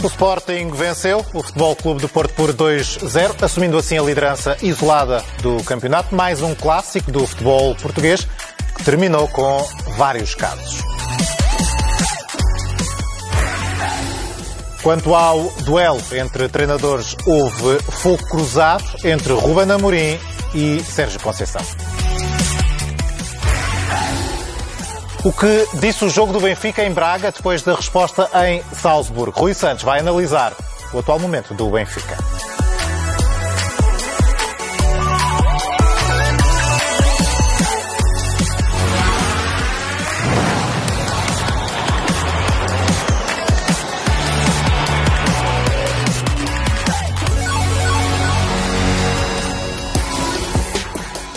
O Sporting venceu o Futebol Clube do Porto por 2-0, assumindo assim a liderança isolada do campeonato. Mais um clássico do futebol português que terminou com vários casos. Quanto ao duelo entre treinadores, houve fogo cruzado entre Ruben Amorim e Sérgio Conceição. O que disse o jogo do Benfica em Braga depois da resposta em Salzburgo? Rui Santos vai analisar o atual momento do Benfica.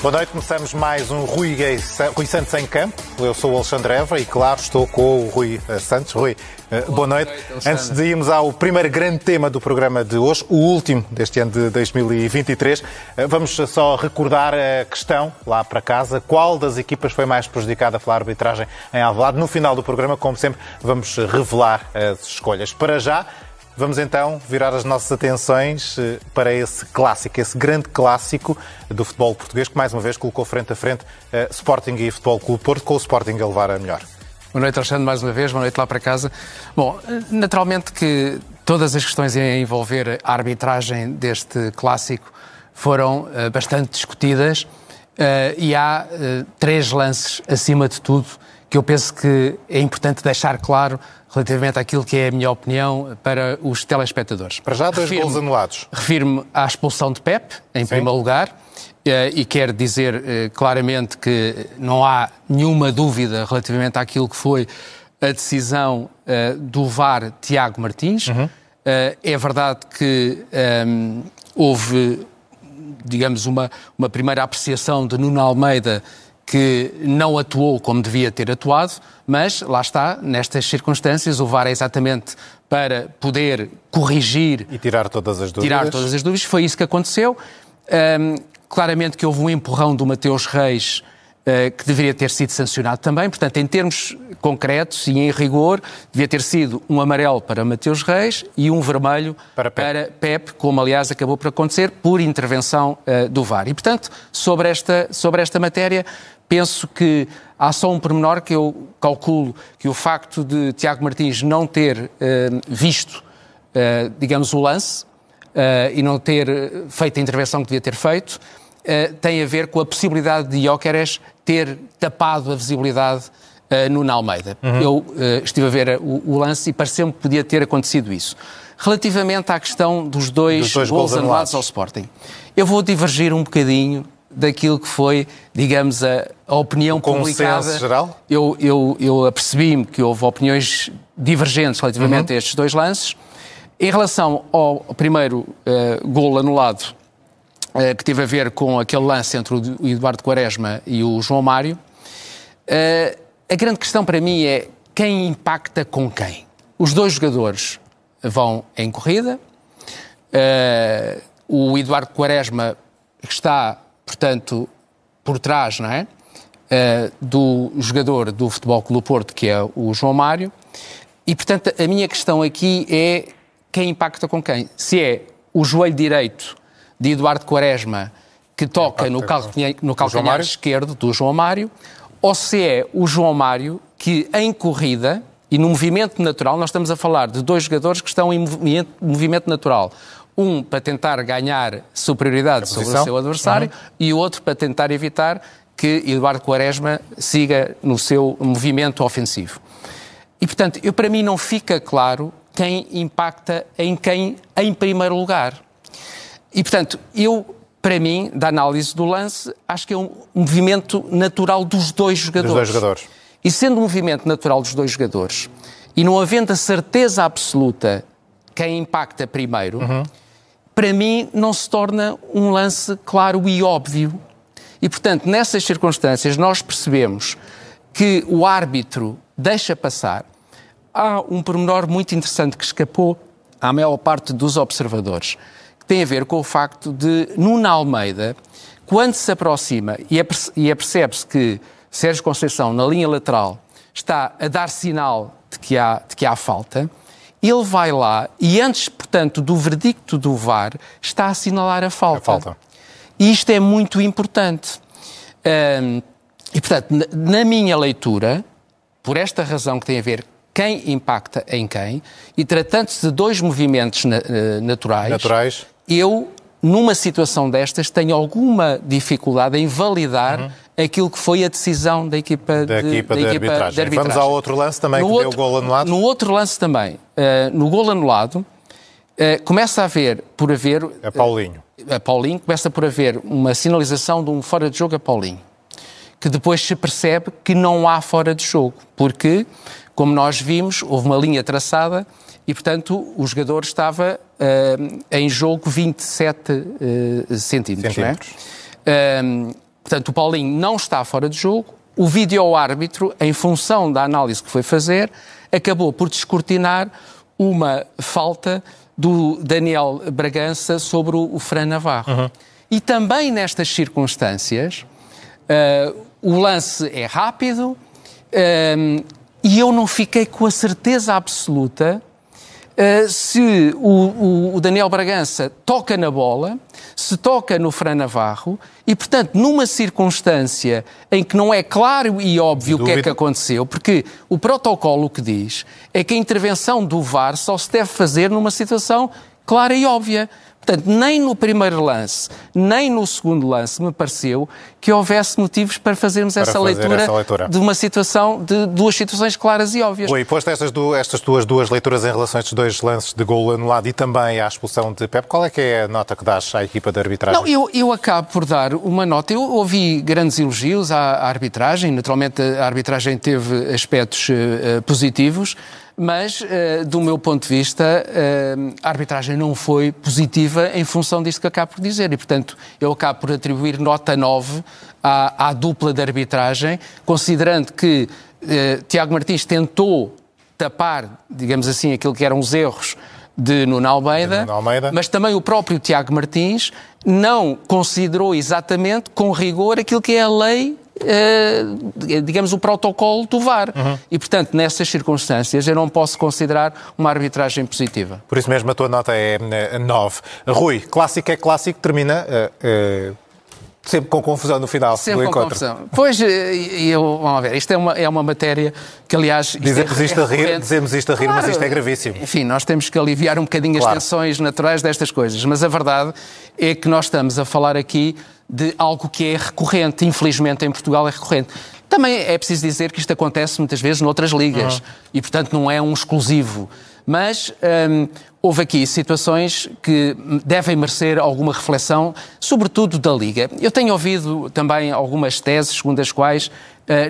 Boa noite, começamos mais um Rui, Rui Santos em campo. Eu sou o Alexandre Evra e, claro, estou com o Rui eh, Santos. Rui, eh, boa, boa noite. noite Antes de irmos ao primeiro grande tema do programa de hoje, o último deste ano de 2023, eh, vamos só recordar a questão lá para casa. Qual das equipas foi mais prejudicada pela arbitragem em Alvalade? No final do programa, como sempre, vamos revelar as escolhas. Para já, Vamos então virar as nossas atenções eh, para esse clássico, esse grande clássico do futebol português, que mais uma vez colocou frente a frente uh, Sporting e Futebol Clube Porto, com o Sporting a levar a melhor. Boa noite, Alexandre, mais uma vez, boa noite lá para casa. Bom, naturalmente que todas as questões a envolver a arbitragem deste clássico foram bastante discutidas e há três lances, acima de tudo, que eu penso que é importante deixar claro relativamente àquilo que é a minha opinião para os telespectadores. Para já, dois gols anulados. Refiro-me à expulsão de Pep, em Sim. primeiro lugar, eh, e quero dizer eh, claramente que não há nenhuma dúvida relativamente àquilo que foi a decisão eh, do VAR Tiago Martins. Uhum. É verdade que ehm, houve, digamos, uma, uma primeira apreciação de Nuno Almeida que não atuou como devia ter atuado, mas lá está, nestas circunstâncias, o VAR é exatamente para poder corrigir e tirar todas as dúvidas. Tirar todas as dúvidas. Foi isso que aconteceu. Um, claramente que houve um empurrão do Mateus Reis uh, que deveria ter sido sancionado também. Portanto, em termos concretos e em rigor, devia ter sido um amarelo para Mateus Reis e um vermelho para Pep, para Pep como aliás acabou por acontecer por intervenção uh, do VAR. E, portanto, sobre esta, sobre esta matéria, penso que há só um pormenor que eu calculo que o facto de Tiago Martins não ter uh, visto, uh, digamos, o lance uh, e não ter feito a intervenção que devia ter feito, tem a ver com a possibilidade de Jóqueres ter tapado a visibilidade no Almeida. Uhum. Eu estive a ver o, o lance e pareceu-me que podia ter acontecido isso. Relativamente à questão dos dois, dos dois gols anulados ao Sporting, eu vou divergir um bocadinho daquilo que foi, digamos, a, a opinião o publicada. geral? Eu, eu, eu apercebi-me que houve opiniões divergentes relativamente uhum. a estes dois lances. Em relação ao primeiro uh, gol anulado, uh, que teve a ver com aquele lance entre o Eduardo Quaresma e o João Mário, uh, a grande questão para mim é quem impacta com quem. Os dois jogadores vão em corrida, o Eduardo Quaresma está portanto, por trás, não é? Uh, do jogador do Futebol Clube Porto, que é o João Mário. E, portanto, a minha questão aqui é quem impacta com quem? Se é o joelho direito de Eduardo Quaresma que toca no, calcanhar, no calcanhar esquerdo do João Mário, ou se é o João Mário que, em corrida e no movimento natural, nós estamos a falar de dois jogadores que estão em movimento, movimento natural um para tentar ganhar superioridade sobre o seu adversário uhum. e o outro para tentar evitar que Eduardo Quaresma siga no seu movimento ofensivo. E, portanto, eu, para mim não fica claro quem impacta em quem em primeiro lugar. E, portanto, eu, para mim, da análise do lance, acho que é um movimento natural dos dois jogadores. Dos dois jogadores. E sendo um movimento natural dos dois jogadores, e não havendo a certeza absoluta quem impacta primeiro, uhum para mim não se torna um lance claro e óbvio. E, portanto, nessas circunstâncias, nós percebemos que o árbitro deixa passar. Há um pormenor muito interessante que escapou à maior parte dos observadores, que tem a ver com o facto de Nuno Almeida, quando se aproxima e apercebe-se que Sérgio Conceição, na linha lateral, está a dar sinal de que há, de que há falta, ele vai lá e antes, portanto, do verdicto do VAR, está a assinalar a falta. A falta. E isto é muito importante. E, portanto, na minha leitura, por esta razão que tem a ver quem impacta em quem, e tratando-se de dois movimentos na, uh, naturais, naturais, eu, numa situação destas, tenho alguma dificuldade em validar uhum. aquilo que foi a decisão da equipa, da de, equipa, da de, equipa arbitragem. de, arbitragem. Vamos ao outro lance também, no que outro, deu o gol anulado. No outro lance também, uh, no gol anulado, uh, começa a haver, por haver... A Paulinho. A Paulinho, começa por haver uma sinalização de um fora de jogo a Paulinho que depois se percebe que não há fora de jogo, porque, como nós vimos, houve uma linha traçada e, portanto, o jogador estava uh, em jogo 27 uh, centímetros. centímetros. É? Uh, portanto, o Paulinho não está fora de jogo. O vídeo-árbitro, em função da análise que foi fazer, acabou por descortinar uma falta do Daniel Bragança sobre o, Fran Navarro. Uhum. E também nestas circunstâncias, uh, o lance é rápido um, e eu não fiquei com a certeza absoluta uh, se o, o, Daniel Bragança toca na bola, se toca no Fran Navarro e, portanto, numa circunstância em que não é claro e óbvio o que é que aconteceu, porque o protocolo o que diz é que a intervenção do VAR só se deve fazer numa situação clara e óbvia. Portanto, nem no primeiro lance, nem no segundo lance me pareceu que houvesse motivos para fazermos para essa, fazer leitura essa, leitura de uma situação, de duas situações claras e óbvias. Rui, posto estas, duas, estas tuas duas leituras em relação a estes dois lances de gol anulado e também à expulsão de Pep, qual é que é a nota que dás à equipa de arbitragem? Não, eu, eu acabo por dar uma nota. Eu ouvi grandes elogios à, à arbitragem, naturalmente a arbitragem teve aspectos uh, positivos, mas, uh, do meu ponto de vista, uh, a arbitragem não foi positiva em função disto que acabo por dizer. E, portanto, eu acabo por atribuir nota 9 à, à dupla de arbitragem, considerando que uh, Tiago Martins tentou tapar, digamos assim, aquilo que eram os erros de Nuno Almeida, de Nuno Almeida, mas também o próprio Tiago Martins não considerou exatamente com rigor aquilo que é a lei Uh, digamos, o protocolo do VAR. Uhum. E, portanto, nessas circunstâncias, eu não posso considerar uma arbitragem positiva. Por isso mesmo, a tua nota é 9. Rui, clássico é clássico, termina uh, uh, Sempre com confusão no final Sempre do encontro. Confusão. Pois, eu, vamos ver, isto é uma, é uma matéria que, aliás... Dizemos, é, isto, a rir, dizemos isto a rir, claro, mas isto é gravíssimo. Enfim, nós temos que aliviar um bocadinho claro. as tensões naturais destas coisas, mas a verdade é que nós estamos a falar aqui de algo que é recorrente, infelizmente em Portugal é recorrente. Também é preciso dizer que isto acontece muitas vezes noutras ligas uhum. e, portanto, não é um exclusivo. Mas hum, houve aqui situações que devem merecer alguma reflexão, sobretudo da Liga. Eu tenho ouvido também algumas teses segundo as quais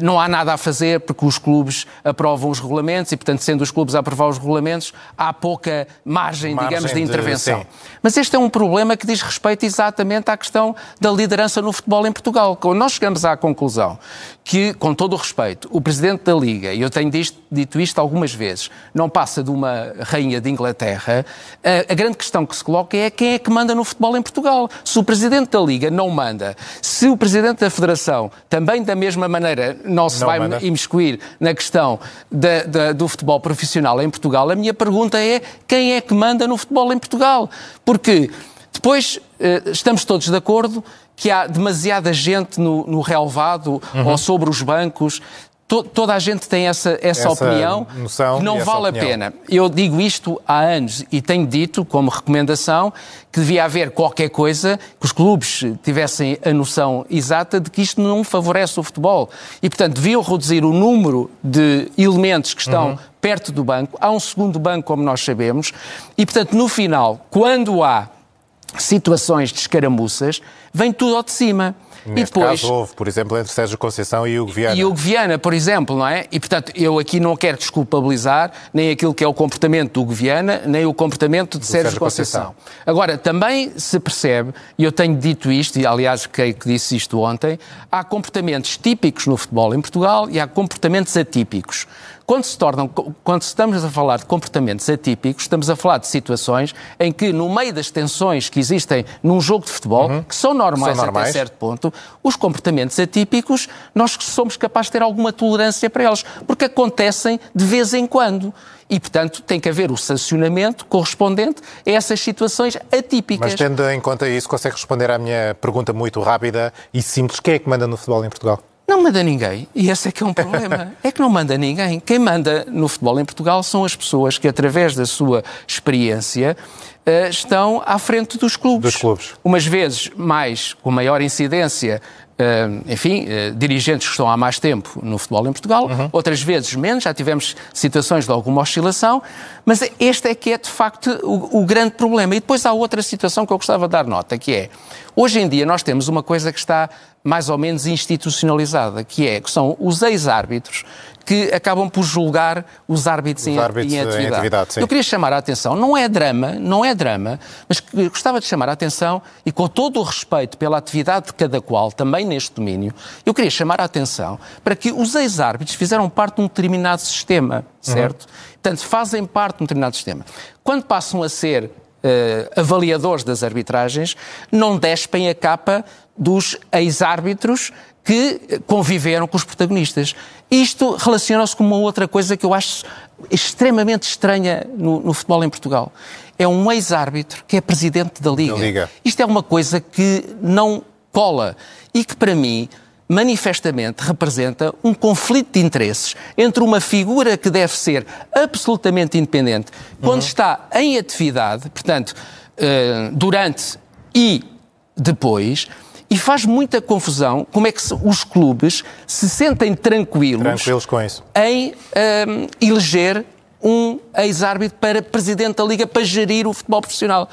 não há nada a fazer porque os clubes aprovam os regulamentos e, portanto, sendo os clubes a aprovar os regulamentos, há pouca margem, margem digamos, de, de intervenção. Sim. Mas este é um problema que diz respeito exatamente à questão da liderança no futebol em Portugal. Quando nós chegamos à conclusão que, com todo o respeito, o Presidente da Liga, e eu tenho dito isto algumas vezes, não passa de uma rainha de Inglaterra, a, a grande questão que se coloca é quem é que manda no futebol em Portugal. Se o Presidente da Liga não manda, se o Presidente da Federação também da mesma maneira não se não vai manda. imiscuir na questão da, da, do futebol profissional em Portugal, a minha pergunta é quem é que manda no futebol em Portugal? Porque depois eh, estamos todos de acordo que há demasiada gente no, no relevado uhum. ou sobre os bancos to, toda a gente tem essa, essa, essa opinião que não vale a pena. Eu digo isto há anos e tenho dito, como recomendação, que devia haver qualquer coisa, que os clubes tivessem a noção exata de que isto não favorece o futebol. E, portanto, deviam reduzir o número de elementos que estão uhum. perto do banco. Há um segundo banco, como nós sabemos. E, portanto, no final, quando há situações de escaramuças, vem tudo ao de cima. Neste e depois, caso houve, por exemplo, entre Sérgio Conceição e Hugo Viana. E Hugo Viana, por exemplo, não é? E, portanto, eu aqui não quero desculpabilizar nem aquilo que é o comportamento do Hugo Viana, nem o comportamento de Sérgio, Sérgio Conceição. Conceição. Agora, também se percebe, e eu tenho dito isto, e aliás creio que disse isto ontem, há comportamentos típicos no futebol em Portugal e há comportamentos atípicos. Quando, se tornam, quando estamos a falar de comportamentos atípicos, estamos a falar de situações em que, no meio das tensões que existem num jogo de futebol, uhum. que são normais, são normais, até certo ponto, os comportamentos atípicos, nós somos capazes de ter alguma tolerância para eles, porque acontecem de vez em quando. E, portanto, tem que haver o sancionamento correspondente a essas situações atípicas. Mas tendo em conta isso, consegue responder à minha pergunta muito rápida e simples: quem é que manda no futebol em Portugal? Não manda ninguém. E esse é que é um problema. é que não manda ninguém. Quem manda no futebol em Portugal são as pessoas que, através da sua experiência, eh, estão à frente dos clubes. Dos clubes. Umas vezes mais, com maior incidência, eh, enfim, eh, dirigentes que estão há mais tempo no futebol em Portugal, uhum. outras vezes menos, já tivemos situações de alguma oscilação, mas este é que é de facto o, o, grande problema. E depois há outra situação que eu gostava de dar nota, que é, hoje em dia nós temos uma coisa que está mais ou menos institucionalizada, que é que são os ex-árbitros que acabam por julgar os árbitros, os em, árbitros em, atividade. Em atividade eu queria chamar a atenção, não é drama, não é drama, mas gostava de chamar a atenção e com todo o respeito pela atividade de cada qual, também neste domínio, eu queria chamar a atenção para que os ex-árbitros fizeram parte de um determinado sistema, certo? Uhum. Portanto, fazem parte de um determinado sistema. Quando passam a ser avaliadores das arbitragens, não despem a capa dos ex-árbitros que conviveram com os protagonistas. Isto relaciona-se com uma outra coisa que eu acho extremamente estranha no, no futebol em Portugal. É um ex-árbitro que é presidente da Liga. da Liga. Isto é uma coisa que não cola e que, para mim, manifestamente representa um conflito de interesses entre uma figura que deve ser absolutamente independente quando uhum. está em atividade, portanto, eh, durante e depois, e faz muita confusão como é que os clubes se sentem tranquilos, tranquilos com isso. em um, ehm, eleger um ex-árbitro para presidente da Liga para gerir o futebol profissional.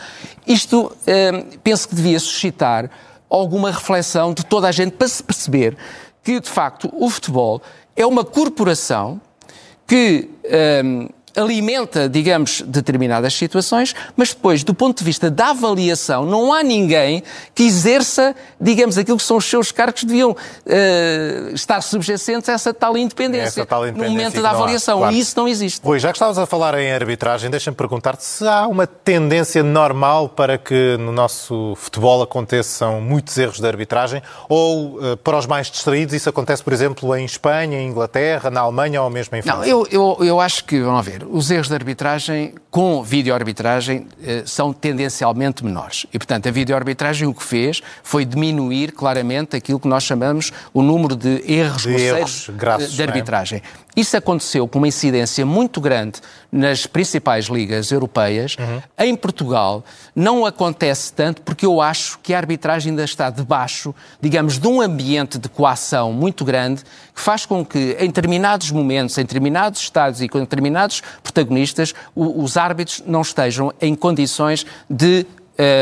Isto um, ehm, penso que devia suscitar alguma reflexão de toda a gente para se perceber que, de facto, o futebol é uma corporação que um, alimenta, digamos, determinadas situações, mas depois, do ponto de vista da avaliação, não há ninguém que exerça, digamos, aquilo que são os seus cargos, deviam uh, estar subjacentes a essa tal independência, essa tal independência no momento da avaliação. Claro. E isso não existe. Rui, já que estavas a falar em arbitragem, deixa-me perguntar-te se há uma tendência normal para que no nosso futebol aconteçam muitos erros de arbitragem ou, uh, para os mais distraídos, isso acontece, por exemplo, em Espanha, em Inglaterra, na Alemanha ou mesmo em França? Não, eu, eu, eu acho que, vamos ver, os erros de arbitragem com videoarbitragem eh, são tendencialmente menores. E, portanto, a videoarbitragem o que fez foi diminuir claramente aquilo que nós chamamos o número de erros de, erros grassos, de arbitragem. É? Isso aconteceu com uma incidência muito grande nas principais ligas europeias. Uhum. Em Portugal não acontece tanto porque eu acho que a arbitragem ainda está debaixo, digamos, de um ambiente de coação muito grande que faz com que em determinados momentos, em determinados estados e com determinados protagonistas, os árbitros não estejam em condições de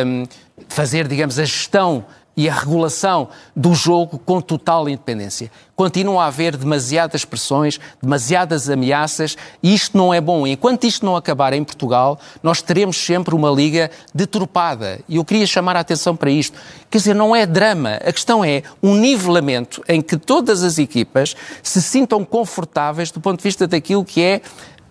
um, fazer, digamos, a gestão e a regulação do jogo com total independência. Continua a haver demasiadas pressões, demasiadas ameaças e isto não é bom. Enquanto isto não acabar em Portugal, nós teremos sempre uma liga deturpada. E eu queria chamar a atenção para isto. Quer dizer, não é drama. A questão é um nivelamento em que todas as equipas se sintam confortáveis do ponto de vista daquilo que é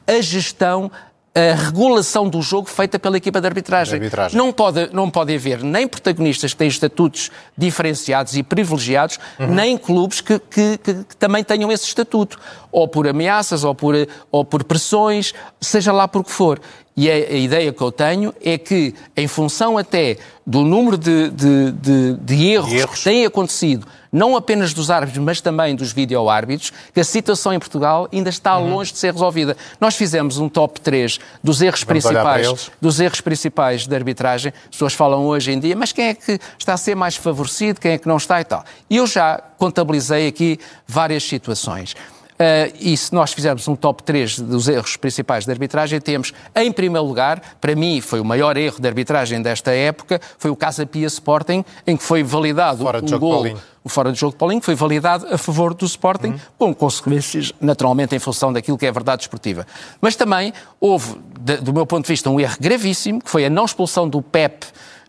a gestão a regulação do jogo feita pela equipa de arbitragem. de arbitragem. Não, pode, não pode haver nem protagonistas que têm estatutos diferenciados e privilegiados, uhum. nem clubes que, que, que, que, também tenham esse estatuto, ou por ameaças, ou por, ou por pressões, seja lá por que for. E a, a, ideia que eu tenho é que, em função até do número de, de, de, de erros, erros, que têm acontecido, não apenas dos árbitros, mas também dos vídeo-árbitros, que a situação em Portugal ainda está uhum. longe de ser resolvida. Nós fizemos um top 3 dos erros principais dos erros principais da arbitragem. As pessoas falam hoje em dia, mas quem é que está a ser mais favorecido, quem é que não está e tal. E eu já contabilizei aqui várias situações. Uh, e se nós fizermos um top 3 dos erros principais de arbitragem, temos, em primeiro lugar, para mim foi o maior erro de arbitragem desta época, foi o Casa Pia Sporting, em que foi validado fora um gol, o fora de jogo de Paulinho, foi validado a favor do Sporting, uhum. com consequências, naturalmente, em função daquilo que é verdade esportiva. Mas também houve, de, do meu ponto de vista, um erro gravíssimo, que foi a não expulsão do PEP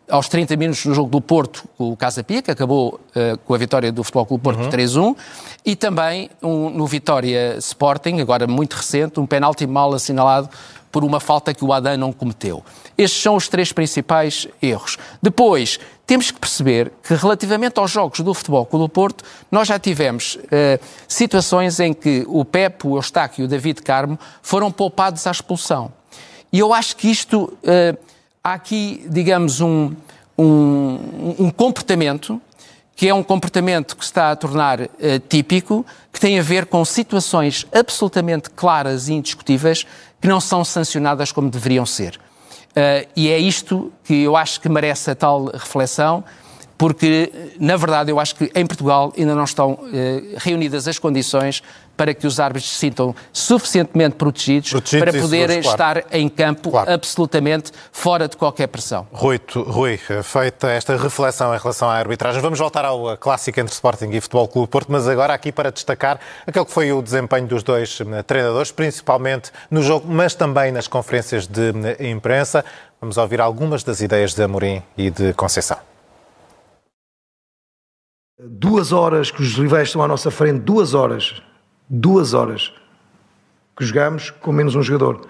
aos 30 minutos no jogo do Porto, o Casa Pia, que acabou uh, com a vitória do Futebol Clube Porto uhum. 3-1, e também um, no Vitória Sporting, agora muito recente, um penalti mal assinalado por uma falta que o Adam não cometeu. Estes são os três principais erros. Depois, temos que perceber que, relativamente aos jogos do Futebol Clube do Porto, nós já tivemos uh, situações em que o Pepe, o Eustáquio e o David Carmo foram poupados à expulsão. E eu acho que isto, uh, há aqui, digamos, um, um, um, comportamento que é um comportamento que se está a tornar uh, típico, que tem a ver com situações absolutamente claras e indiscutíveis que não são sancionadas como deveriam ser. Uh, e é isto que eu acho que merece a tal reflexão, porque, na verdade, eu acho que em Portugal ainda não estão uh, reunidas as condições para que os árbitros se sintam suficientemente protegidos, protegidos para poderem claro. estar em campo claro. absolutamente fora de qualquer pressão. Rui, tu, Rui, feita esta reflexão em relação à arbitragem, vamos voltar ao clássico entre Sporting e Futebol Clube Porto, mas agora aqui para destacar aquele que foi o desempenho dos dois eh, treinadores, principalmente no jogo, mas também nas conferências de eh, imprensa. Vamos ouvir algumas das ideias de Amorim e de Conceição. Duas horas que os rivais estão à nossa frente, duas horas duas horas que jogamos com menos um jogador.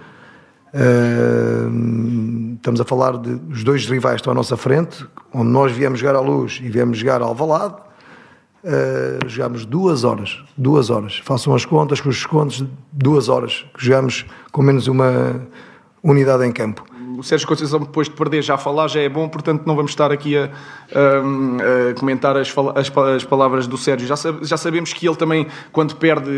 Uh, estamos a falar de os dois rivais estão à nossa frente, onde nós viemos jogar à luz e viemos jogar ao Alvalade. Uh, jogámos duas horas, duas horas. Façam as contas com os descontos, duas horas que jogamos com menos uma unidade em campo o Sérgio Conceição, depois de perder, já falar, já é bom, portanto não vamos estar aqui a, a, a comentar as, as, as, palavras do Sérgio. Já, já, sabemos que ele também, quando perde,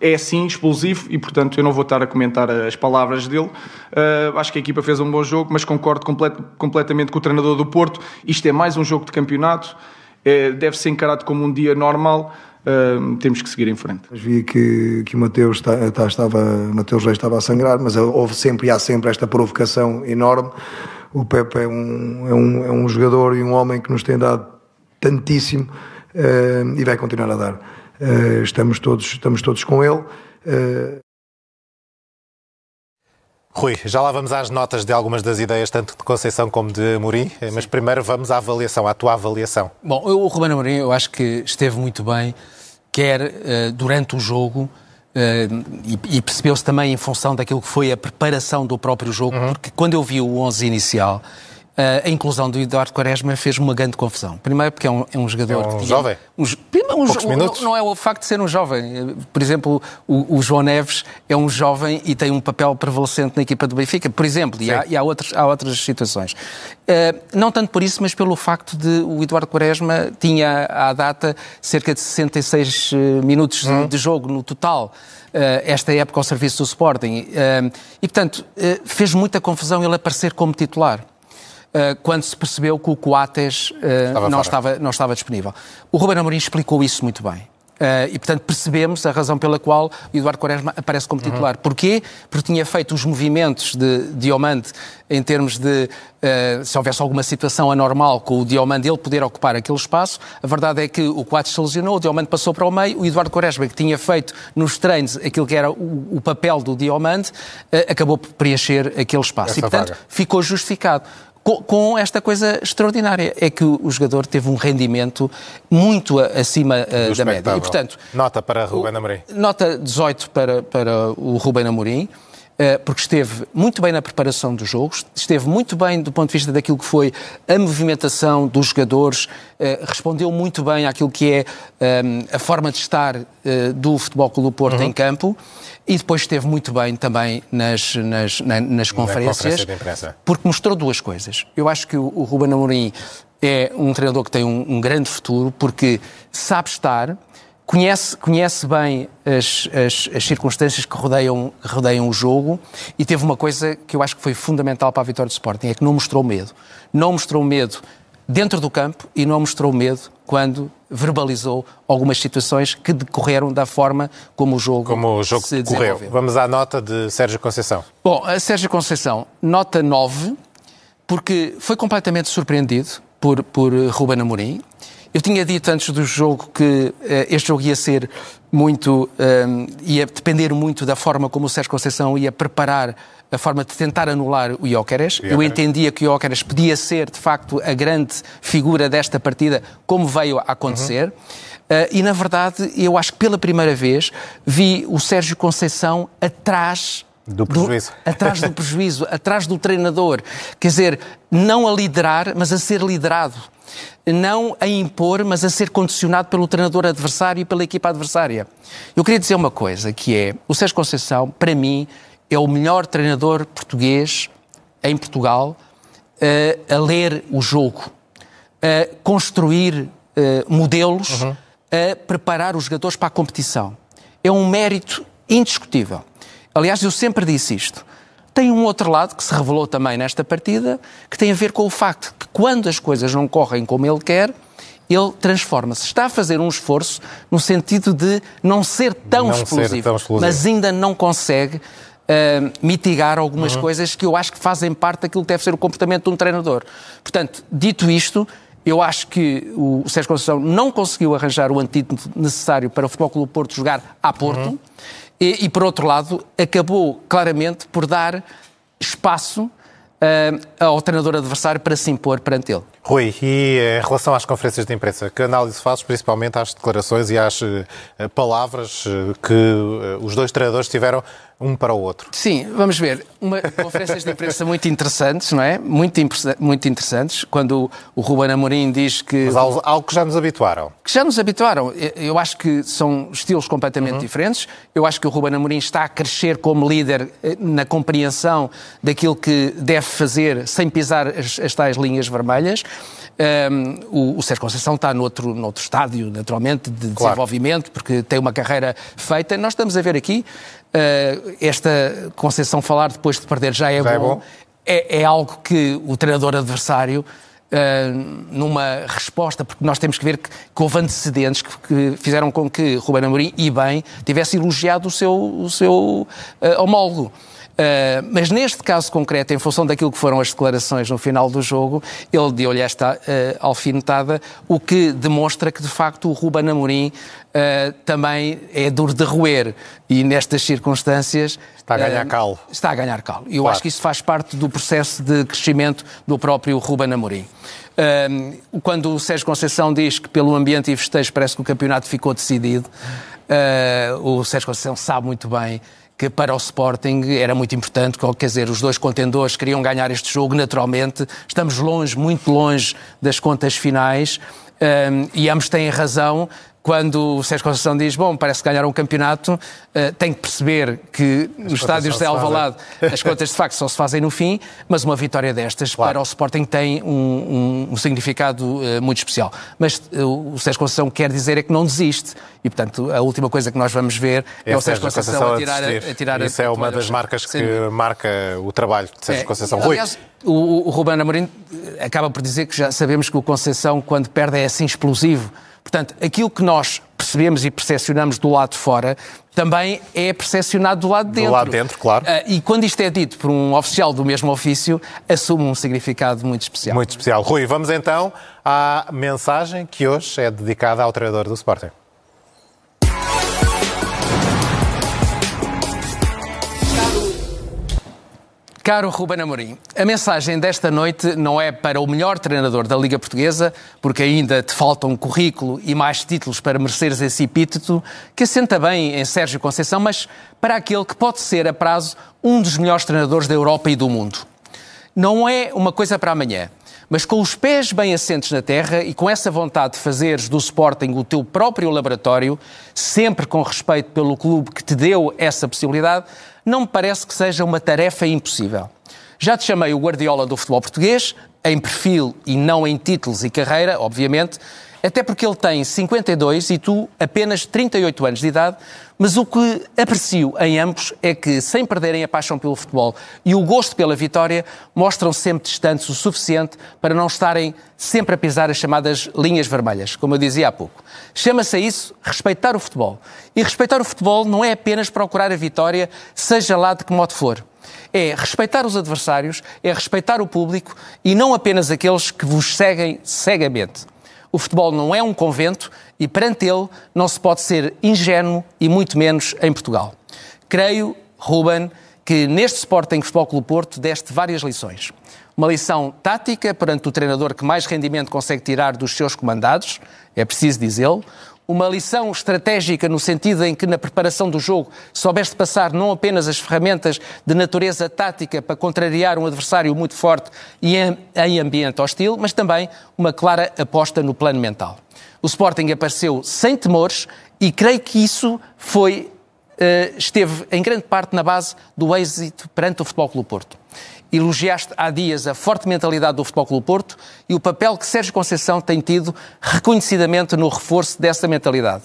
eh, é assim, explosivo, e portanto eu não vou estar a comentar as palavras dele. Uh, acho que a equipa fez um bom jogo, mas concordo complet, completamente com o treinador do Porto. Isto é mais um jogo de campeonato, é, deve ser encarado como um dia normal uh, temos que seguir em frente. Vi que, que o Mateus, está, está, estava, Mateus já estava a sangrar, mas houve sempre e há sempre esta provocação enorme. O Pepe é um, é um, é um jogador e um homem que nos tem dado tantíssimo uh, e vai continuar a dar. Uh, estamos, todos, estamos todos com ele. Uh, Rui, já lá vamos às notas de algumas das ideias, tanto de Conceição como de Amorim, mas primeiro vamos à avaliação, à tua avaliação. Bom, o Ruben Amorim eu acho que esteve muito bem, quer uh, durante o jogo, Uh, e, e percebeu-se também em função daquilo que foi a preparação do próprio jogo, uhum. porque quando eu vi o 11 inicial, a inclusão do Eduardo Quaresma fez uma grande confusão. Primeiro porque é um, é um jogador... É um jovem? Um, um, um, minutos? Não é o facto de ser um jovem. Por exemplo, o, o, João Neves é um jovem e tem um papel prevalecente na equipa do Benfica, por exemplo, e, há, e há, outros, há outras situações. Uh, não tanto por isso, mas pelo facto de o Eduardo Quaresma tinha à data cerca de 66 eh, minutos hum. de, de jogo no total. Esta época ao serviço do Sporting. E, portanto, fez muita confusão ele aparecer como titular. Eh, quando se percebeu que o Coates uh, não, estava, não estava disponível. O Ruben Amorim explicou isso muito bem. Uh, e, portanto, percebemos a razão pela qual o Eduardo Quaresma aparece como titular. Uhum. Porquê? Porque tinha feito os movimentos de Diomande em termos de, uh, se houvesse alguma situação anormal com o Diomande, ele poder ocupar aquele espaço. A verdade é que o Coates se lesionou, o Diomande passou para o meio, o Eduardo Quaresma, que tinha feito nos treinos aquilo que era o, o papel do Diomande, uh, acabou por preencher aquele espaço. Essa e, portanto, vaga. ficou justificado com, esta coisa extraordinária, é que o jogador teve um rendimento muito acima uh, da média. E, portanto, nota para Ruben Amorim. Nota 18 para, para o Ruben Amorim. Eh, porque esteve muito bem na preparação dos jogos, esteve muito bem do ponto de vista daquilo que foi a movimentação dos jogadores, eh, respondeu muito bem àquilo que é a forma de estar do Futebol Clube do Porto uhum. em campo e depois esteve muito bem também nas, nas, nas conferências, porque mostrou duas coisas. Eu acho que o, o Ruben Amorim é um treinador que tem um, um grande futuro, porque sabe estar, conhece, conhece bem as, as, as, circunstâncias que rodeiam, rodeiam o jogo e teve uma coisa que eu acho que foi fundamental para a vitória do Sporting, é que não mostrou medo. Não mostrou medo dentro do campo e não mostrou medo quando verbalizou algumas situações que decorreram da forma como o jogo, como o jogo se decorreu. Vamos à nota de Sérgio Conceição. Bom, a Sérgio Conceição, nota 9, porque foi completamente surpreendido por, por Ruben Amorim. Eu tinha dito antes do jogo que uh, este jogo ia ser muito. Um, ia depender muito da forma como o Sérgio Conceição ia preparar a forma de tentar anular o Jóqueres. Eu entendia que o Jóqueres podia ser, de facto, a grande figura desta partida, como veio a acontecer. Uhum. Uh, e, na verdade, eu acho que pela primeira vez vi o Sérgio Conceição atrás do prejuízo. Do, atrás do prejuízo, atrás do treinador. Quer dizer, não a liderar, mas a ser liderado. Não a impor, mas a ser condicionado pelo treinador adversário e pela equipa adversária. Eu queria dizer uma coisa, que é, o Sérgio Conceição, para mim, é o melhor treinador português em Portugal uh, a ler o jogo, a construir uh, modelos, uhum. a preparar os jogadores para a competição. É um mérito indiscutível. Aliás, eu sempre disse isto. Tem um outro lado que se revelou também nesta partida, que tem a ver com o facto que quando as coisas não correm como ele quer, ele transforma-se. Está a fazer um esforço no sentido de não ser tão, não explosivo, ser tão explosivo, mas ainda não consegue uh, mitigar algumas uhum. coisas que eu acho que fazem parte daquilo que deve ser o comportamento de um treinador. Portanto, dito isto, eu acho que o Sérgio Conceição não conseguiu arranjar o antídoto necessário para o Futebol Clube Porto jogar a Porto. Uhum. E, e, por outro lado, acabou claramente por dar espaço uh, ao treinador adversário para se impor perante ele. Rui, e em relação às conferências de imprensa, que análise fazes principalmente às declarações e às uh, palavras uh, que os dois treinadores tiveram um para o outro. Sim, vamos ver. Uma, conferências de imprensa muito interessantes, não é? Muito, muito interessantes. Quando o, o Ruben Amorim diz que... Mas algo, algo, que já nos habituaram. Que já nos habituaram. Eu acho que são estilos completamente uhum. diferentes. Eu acho que o Ruben Amorim está a crescer como líder eh, na compreensão daquilo que deve fazer sem pisar as, as tais linhas vermelhas. Um, o, o Sérgio Conceição está noutro, noutro estádio, naturalmente, de claro. desenvolvimento, porque tem uma carreira feita. Nós estamos a ver aqui uh, esta Conceição falar depois de perder já é já é bom. É, bom. É, é, algo que o treinador adversário, uh, numa resposta, porque nós temos que ver que, que houve antecedentes que, que, fizeram com que Ruben Amorim, e bem, tivesse elogiado o seu, o seu uh, homólogo. Uh, mas neste caso concreto, em função daquilo que foram as declarações no final do jogo, ele deu-lhe esta uh, alfinetada, o que demonstra que, de facto, o Ruben Amorim uh, também é duro de roer. E nestas circunstâncias... Está a ganhar calo. Está a ganhar calo. E eu claro. acho que isso faz parte do processo de crescimento do próprio Ruben Amorim. quando o Sérgio Conceição diz que pelo ambiente e festejo parece que o campeonato ficou decidido, o Sérgio Conceição sabe muito bem que para o Sporting era muito importante, quer dizer, os dois contendores queriam ganhar este jogo naturalmente, estamos longe, muito longe das contas finais, um, e ambos têm razão, quando o Sérgio Conceição diz, bom, parece que ganharam um campeonato, uh, tem que perceber que as nos estádios de Alvalade as contas de facto só se fazem no fim, mas uma vitória destas claro. para o Sporting tem um, um, um significado uh, muito especial. Mas uh, o Sérgio Conceição quer dizer é que não desiste. E, portanto, a última coisa que nós vamos ver é, é o Sérgio Conceição, Conceição a tirar a, a tirar Isso a, é uma das marcas que marca o trabalho de Sérgio é, Conceição. Aliás, o, o Ruben Amorim acaba por dizer que já sabemos que o Conceição, quando perde, é assim explosivo Portanto, aquilo que nós percebemos e percepcionamos do lado de fora também é percepcionado do lado de dentro. Do lado de dentro, claro. Uh, e quando isto é dito por um oficial do mesmo ofício, assume um significado muito especial. Muito especial. Rui, vamos então à mensagem que hoje é dedicada ao treinador do Sporting. Caro Ruben Amorim, a mensagem desta noite não é para o melhor treinador da Liga Portuguesa, porque ainda te faltam um currículo e mais títulos para mereceres esse epíteto, que assenta bem em Sérgio Conceição, mas para aquele que pode ser, a prazo, um dos melhores treinadores da Europa e do mundo. Não é uma coisa para amanhã, mas com os pés bem assentes na terra e com essa vontade de fazeres do Sporting o teu próprio laboratório, sempre com respeito pelo clube que te deu essa possibilidade, não me parece que seja uma tarefa impossível. Já te chamei o Guardiola do futebol português, em perfil e não em títulos e carreira, obviamente, até porque ele tem 52 e tu apenas 38 anos de idade, mas o que aprecio em ambos é que, sem perderem a paixão pelo futebol e o gosto pela vitória, mostram sempre distantes o suficiente para não estarem sempre a pisar as chamadas linhas vermelhas, como eu dizia há pouco. Chama-se a isso respeitar o futebol. E respeitar o futebol não é apenas procurar a vitória, seja lá de que modo for é respeitar os adversários, é respeitar o público e não apenas aqueles que vos seguem cegamente. O futebol não é um convento e perante ele não se pode ser ingênuo e muito menos em Portugal. Creio, Ruben, que neste Sporting Futebol Clube Porto deste várias lições. Uma lição tática perante o treinador que mais rendimento consegue tirar dos seus comandados, é preciso dizê-lo uma lição estratégica no sentido em que na preparação do jogo soubeste passar não apenas as ferramentas de natureza tática para contrariar um adversário muito forte e em ambiente hostil, mas também uma clara aposta no plano mental. O Sporting apareceu sem temores e creio que isso foi eh, esteve em grande parte na base do êxito perante o Futebol Clube Porto. Elogiaste há dias a forte mentalidade do Futebol Clube Porto e o papel que Sérgio Conceição tem tido reconhecidamente no reforço dessa mentalidade.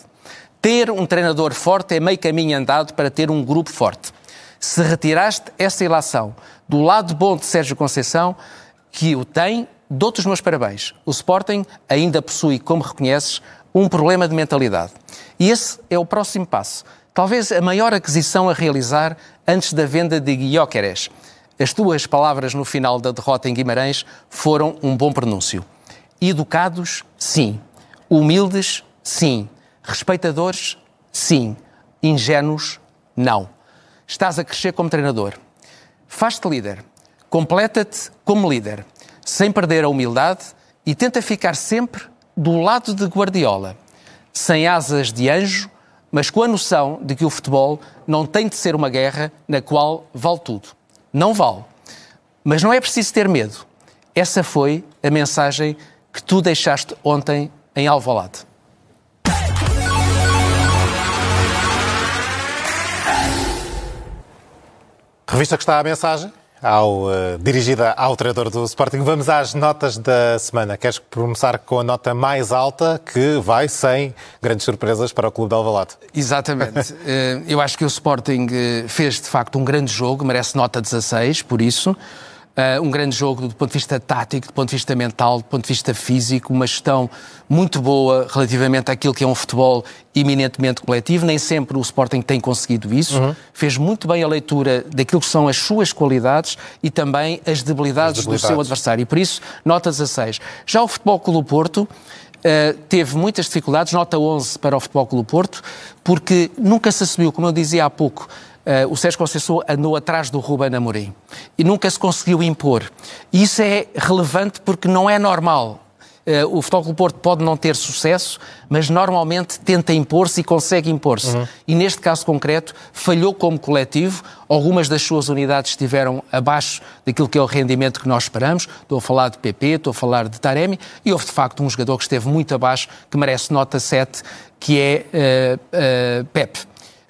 Ter um treinador forte é meio caminho andado para ter um grupo forte. Se retiraste essa ilação do lado bom de Sérgio Conceição, que o tem, dou-te os meus parabéns. O Sporting ainda possui, como reconheces, um problema de mentalidade. E esse é o próximo passo. Talvez a maior aquisição a realizar antes da venda de Guióqueres. As tuas palavras no final da derrota em Guimarães foram um bom pronúncio. Educados, sim. Humildes, sim. Respeitadores, sim. Ingênuos, não. Estás a crescer como treinador. Faz-te líder. Completa-te como líder, sem perder a humildade e tenta ficar sempre do lado de Guardiola, sem asas de anjo, mas com a noção de que o futebol não tem de ser uma guerra na qual vale tudo não vale. Mas não é preciso ter medo. Essa foi a mensagem que tu deixaste ontem em Alvalade. Revista que está a mensagem? Ao, uh, dirigida ao treinador do Sporting. Vamos às notas da semana. Queres começar com a nota mais alta, que vai sem grandes surpresas para o Clube de Alvalade? Exatamente. Eh, eu acho que o Sporting eh, fez, de facto, um grande jogo, merece nota 16, por isso. Uh, um grande jogo do ponto de vista tático, do ponto de vista mental, do ponto de vista físico, uma gestão muito boa relativamente àquilo que é um futebol eminentemente coletivo. Nem sempre o Sporting tem conseguido isso. Uhum. Fez muito bem a leitura daquilo que são as suas qualidades e também as debilidades, as debilidades. do seu adversário. E por isso, nota 16. Já o Futebol Clube Porto. Uh, teve muitas dificuldades, nota 11 para o Futebol Clube Porto, porque nunca se assumiu, como eu dizia há pouco, Uh, o Sérgio Conceição andou atrás do Ruben Amorim e nunca se conseguiu impor. E isso é relevante porque não é normal. Uh, o Futebol Porto pode não ter sucesso, mas normalmente tenta impor-se e consegue impor-se. Uhum. E neste caso concreto, falhou como coletivo. Algumas das suas unidades estiveram abaixo daquilo que é o rendimento que nós esperamos. Estou a falar de PP, estou a falar de Taremi. E houve, de facto, um jogador que esteve muito abaixo, que merece nota 7, que é uh, Pep.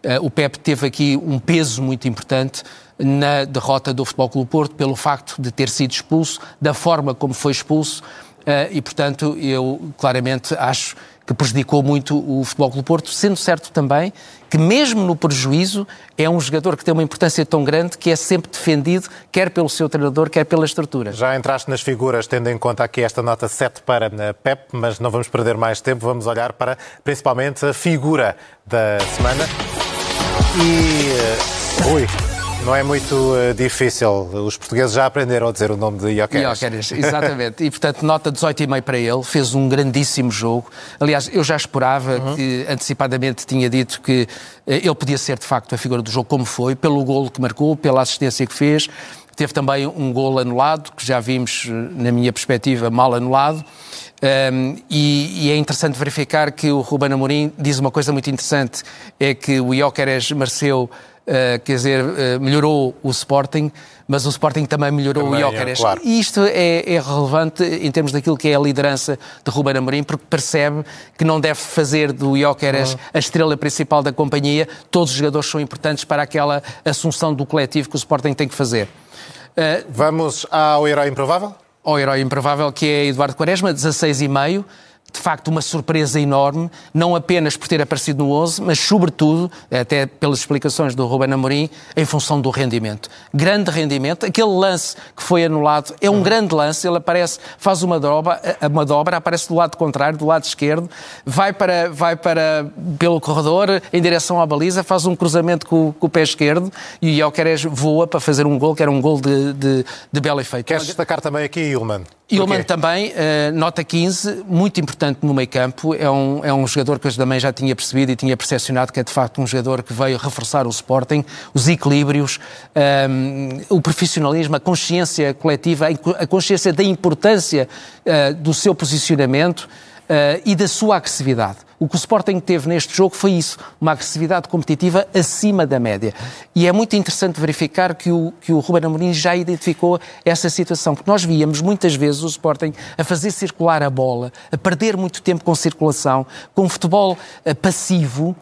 Eh, o Pep teve aqui um peso muito importante na derrota do Futebol Clube Porto pelo facto de ter sido expulso, da forma como foi expulso, eh, e portanto eu claramente acho que prejudicou muito o Futebol Clube Porto, sendo certo também que mesmo no prejuízo é um jogador que tem uma importância tão grande que é sempre defendido, quer pelo seu treinador, quer pela estrutura. Já entraste nas figuras, tendo em conta aqui esta nota 7 para a Pep, mas não vamos perder mais tempo, vamos olhar para principalmente a figura da semana. E, Rui, não é muito uh, difícil. Os portugueses já aprenderam a dizer o nome de Ioqueres. Ioqueres, exatamente. e, portanto, nota 18,5 para ele. Fez um grandíssimo jogo. Aliás, eu já esperava uhum. que, antecipadamente, tinha dito que uh, ele podia ser, de facto, a figura do jogo como foi, pelo golo que marcou, pela assistência que fez. Teve também um golo anulado, que já vimos, eh, na minha perspectiva, mal anulado. Um, e, e, é interessante verificar que o Ruben Amorim diz uma coisa muito interessante, é que o Jóqueres mereceu, uh, quer dizer, uh, melhorou o Sporting, mas o Sporting também melhorou também, o Jóqueres. É, claro. E isto é, é, relevante em termos daquilo que é a liderança de Ruben Amorim, porque percebe que não deve fazer do Jóqueres uhum. a estrela principal da companhia. Todos os jogadores são importantes para aquela assunção do coletivo que o Sporting tem que fazer. Uh, Vamos ao herói improvável? Ao herói improvável que é Eduardo Quaresma, 16,5 de facto uma surpresa enorme, não apenas por ter aparecido no 11, mas sobretudo, até pelas explicações do Ruben Amorim, em função do rendimento. Grande rendimento, aquele lance que foi anulado é um grande lance, ele aparece, faz uma dobra, uma dobra, aparece do lado contrário, do lado esquerdo, vai para, vai para pelo corredor, em direção à baliza, faz um cruzamento com, com o pé esquerdo e o Ioqueres voa para fazer um gol, que era um gol de, de, de belo efeito. Queres destacar também aqui, Ilman? Ilman também, uh, nota 15, muito importante no meio campo. É um, é um jogador que eu também já tinha percebido e tinha percepcionado que é de facto um jogador que veio reforçar o Sporting, os equilíbrios, um, o profissionalismo, a consciência coletiva, a consciência da importância uh, do seu posicionamento uh, e da sua agressividade. O que o Sporting teve neste jogo foi isso, uma agressividade competitiva acima da média. E é muito interessante verificar que o, que o Ruben Amorim já identificou essa situação, porque nós víamos muitas vezes o Sporting a fazer circular a bola, a perder muito tempo com circulação, com futebol uh, passivo, uh,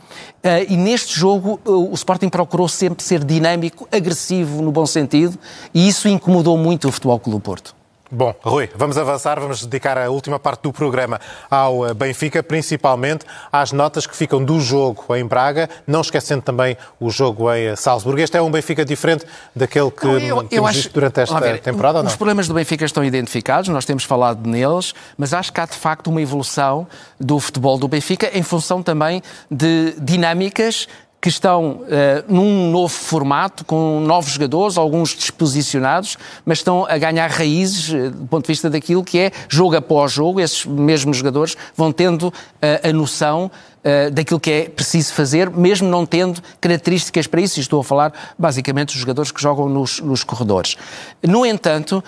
e neste jogo uh, o Sporting procurou sempre ser dinâmico, agressivo no bom sentido, e isso incomodou muito o Futebol Clube do Porto. Bom, Rui, vamos avançar, vamos dedicar a última parte do programa ao eh, Benfica, principalmente às notas que ficam do jogo em Braga, não esquecendo também o jogo em eh, Salzburgo. Este é um Benfica diferente daquele que não, eu, temos acho, visto durante esta ver, temporada, ou não? Os problemas do Benfica estão identificados, nós temos falado neles, mas acho que há de facto uma evolução do futebol do Benfica em função também de dinâmicas que estão uh, num novo formato, com novos jogadores, alguns disposicionados, mas estão a ganhar raízes uh, do ponto de vista daquilo que é jogo após jogo. Esses mesmos jogadores vão tendo uh, a noção daquilo que é preciso fazer, mesmo não tendo características para isso. E estou a falar basicamente dos jogadores que jogam nos, nos corredores. No entanto,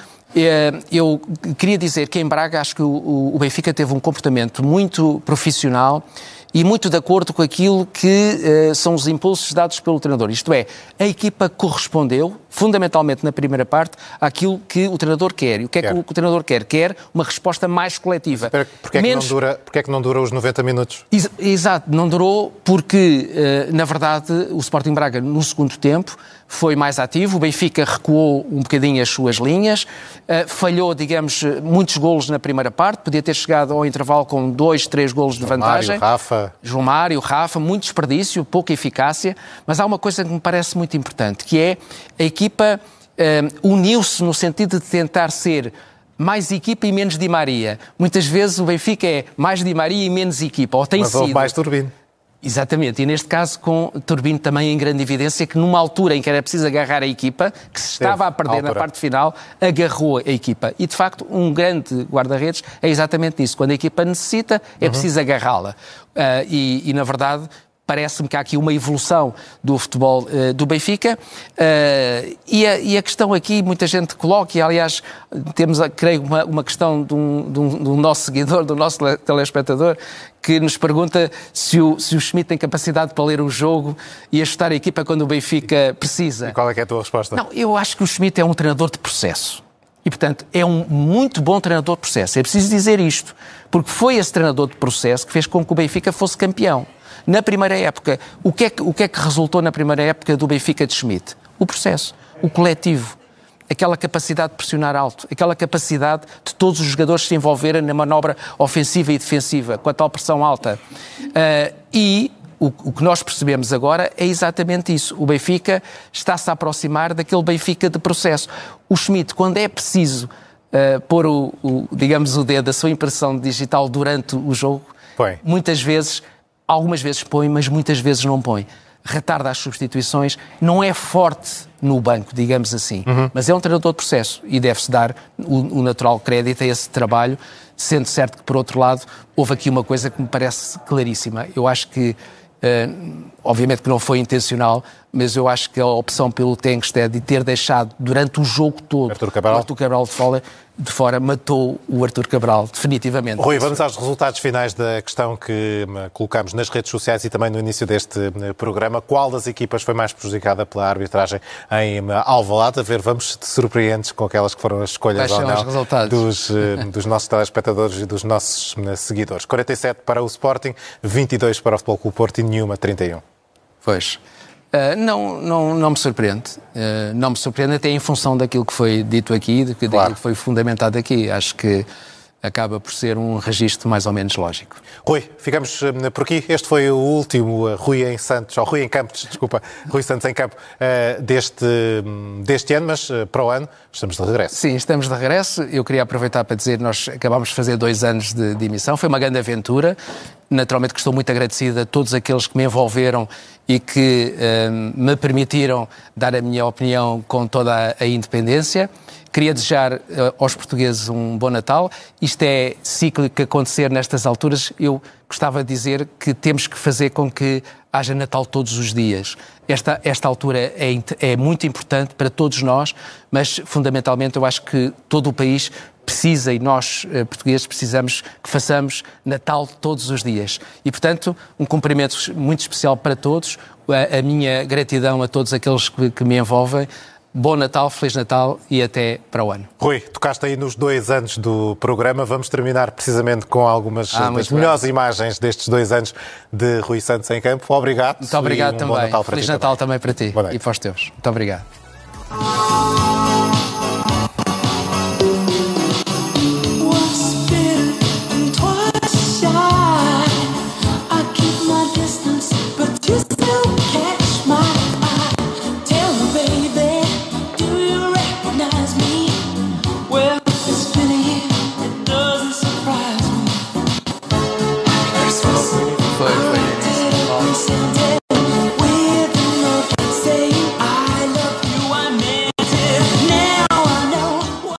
eu queria dizer que em Braga acho que o Benfica teve um comportamento muito profissional e muito de acordo com aquilo que uh, são os impulsos dados pelo treinador. Isto é, a equipa correspondeu, fundamentalmente na primeira parte, àquilo que o treinador quer. E o que é quer. que o, treinador quer? Quer uma resposta mais coletiva. Porquê, Menos... é que não dura, porquê é que não dura os 90 minutos? Ex exato, não durou porque, uh, na verdade, o Sporting Braga, no segundo tempo, foi mais ativo, o Benfica recuou um bocadinho as suas linhas, uh, falhou, digamos, muitos golos na primeira parte, podia ter chegado ao intervalo com dois, três golos de vantagem. Mário, Rafa. João Mário, Rafa, muito desperdício, pouca eficácia, mas há uma coisa que me parece muito importante, que é a equipa uh, uniu-se no sentido de tentar ser mais equipa e menos Di Maria. Muitas vezes o Benfica é mais Di Maria e menos equipa, ou tem mas sido. mais Turbino. Exatamente, e neste caso com Turbino também em grande evidência, que numa altura em que era preciso agarrar a equipa, que se estava a perder na parte final, agarrou a equipa. E de facto, um grande guarda-redes é exatamente isso. Quando a equipa necessita, é uhum. preciso agarrá-la. Uh, e, e, na verdade, parece-me que há aqui uma evolução do futebol uh, do Benfica uh, e, a, e, a, questão aqui, muita gente coloca, e aliás temos, creio, uma, uma questão de um, de, um, de um, nosso seguidor, do nosso telespectador, que nos pergunta se o, se o Schmidt tem capacidade para ler o jogo e ajustar a equipa quando o Benfica precisa. E qual é, é a tua resposta? Não, eu acho que o Schmidt é um treinador de processo. E, portanto, é um muito bom treinador de processo. É preciso dizer isto, porque foi esse treinador de processo que fez com que o Benfica fosse campeão. Na primeira época, o que, é que, o que é que resultou na primeira época do Benfica de Schmidt? O processo, o coletivo, aquela capacidade de pressionar alto, aquela capacidade de todos os jogadores se envolverem na manobra ofensiva e defensiva, com a tal pressão alta. Uh, e o, o, que nós percebemos agora é exatamente isso. O Benfica está-se a aproximar daquele Benfica de processo. O Schmidt, quando é preciso uh, pôr o, o, digamos, o dedo, a sua impressão digital durante o jogo, Põe. muitas vezes algumas vezes põe, mas muitas vezes não põe. Retarda as substituições, não é forte no banco, digamos assim, uhum. mas é um treinador de processo e deve-se dar o, o, natural crédito a esse trabalho, sendo certo que, por outro lado, houve aqui uma coisa que me parece claríssima. Eu acho que, uh, obviamente que não foi intencional, mas eu acho que a opção pelo Tenkstead de ter deixado durante o jogo todo Arthur Cabral, Arthur Cabral de fora, de fora matou o Arthur Cabral, definitivamente. Rui, vamos aos resultados finais da questão que hum, colocamos nas redes sociais e também no início deste hum, programa. Qual das equipas foi mais prejudicada pela arbitragem em hum, Alvalade? A ver, vamos te surpreender com aquelas que foram as escolhas ou não dos, dos nossos telespectadores e dos nossos seguidores. 47 para o Sporting, 22 para o Futebol Clube Porto e nenhuma 31. Pois. Uh, não, não, não me surpreende. Uh, não me surpreende até em função daquilo que foi dito aqui, daquilo claro. que foi fundamentado aqui. Acho que acaba por ser um registro mais ou menos lógico. Rui, ficamos uh, por aqui. Este foi o último Rui em Santos, ou Rui em Campos, desculpa, Rui Santos em Campo, deste, deste ano, mas para o ano estamos de regresso. Sim, estamos de regresso. Eu queria aproveitar para dizer, nós acabámos de fazer dois anos de, de emissão, foi uma grande aventura. Naturalmente que estou muito agradecido a todos aqueles que me envolveram e que uh, me permitiram dar a minha opinião com toda a independência. Queria desejar uh, aos portugueses um bom Natal. Isto é cíclico acontecer nestas alturas. Eu gostava de dizer que temos que fazer com que haja Natal todos os dias. Esta, esta altura é, é muito importante para todos nós, mas fundamentalmente eu acho que todo o país precisa e nós, eh, portugueses, precisamos que façamos Natal todos os dias. E, portanto, um cumprimento muito especial para todos, a, a minha gratidão a todos aqueles que, que me envolvem. Bom Natal, Feliz Natal e até para o ano. Rui, tocaste aí nos dois anos do programa. Vamos terminar precisamente com algumas ah, das melhores imagens destes dois anos de Rui Santos em campo. Obrigado. Muito obrigado um também. Natal Feliz Natal também. também para ti e para os teus. Muito obrigado.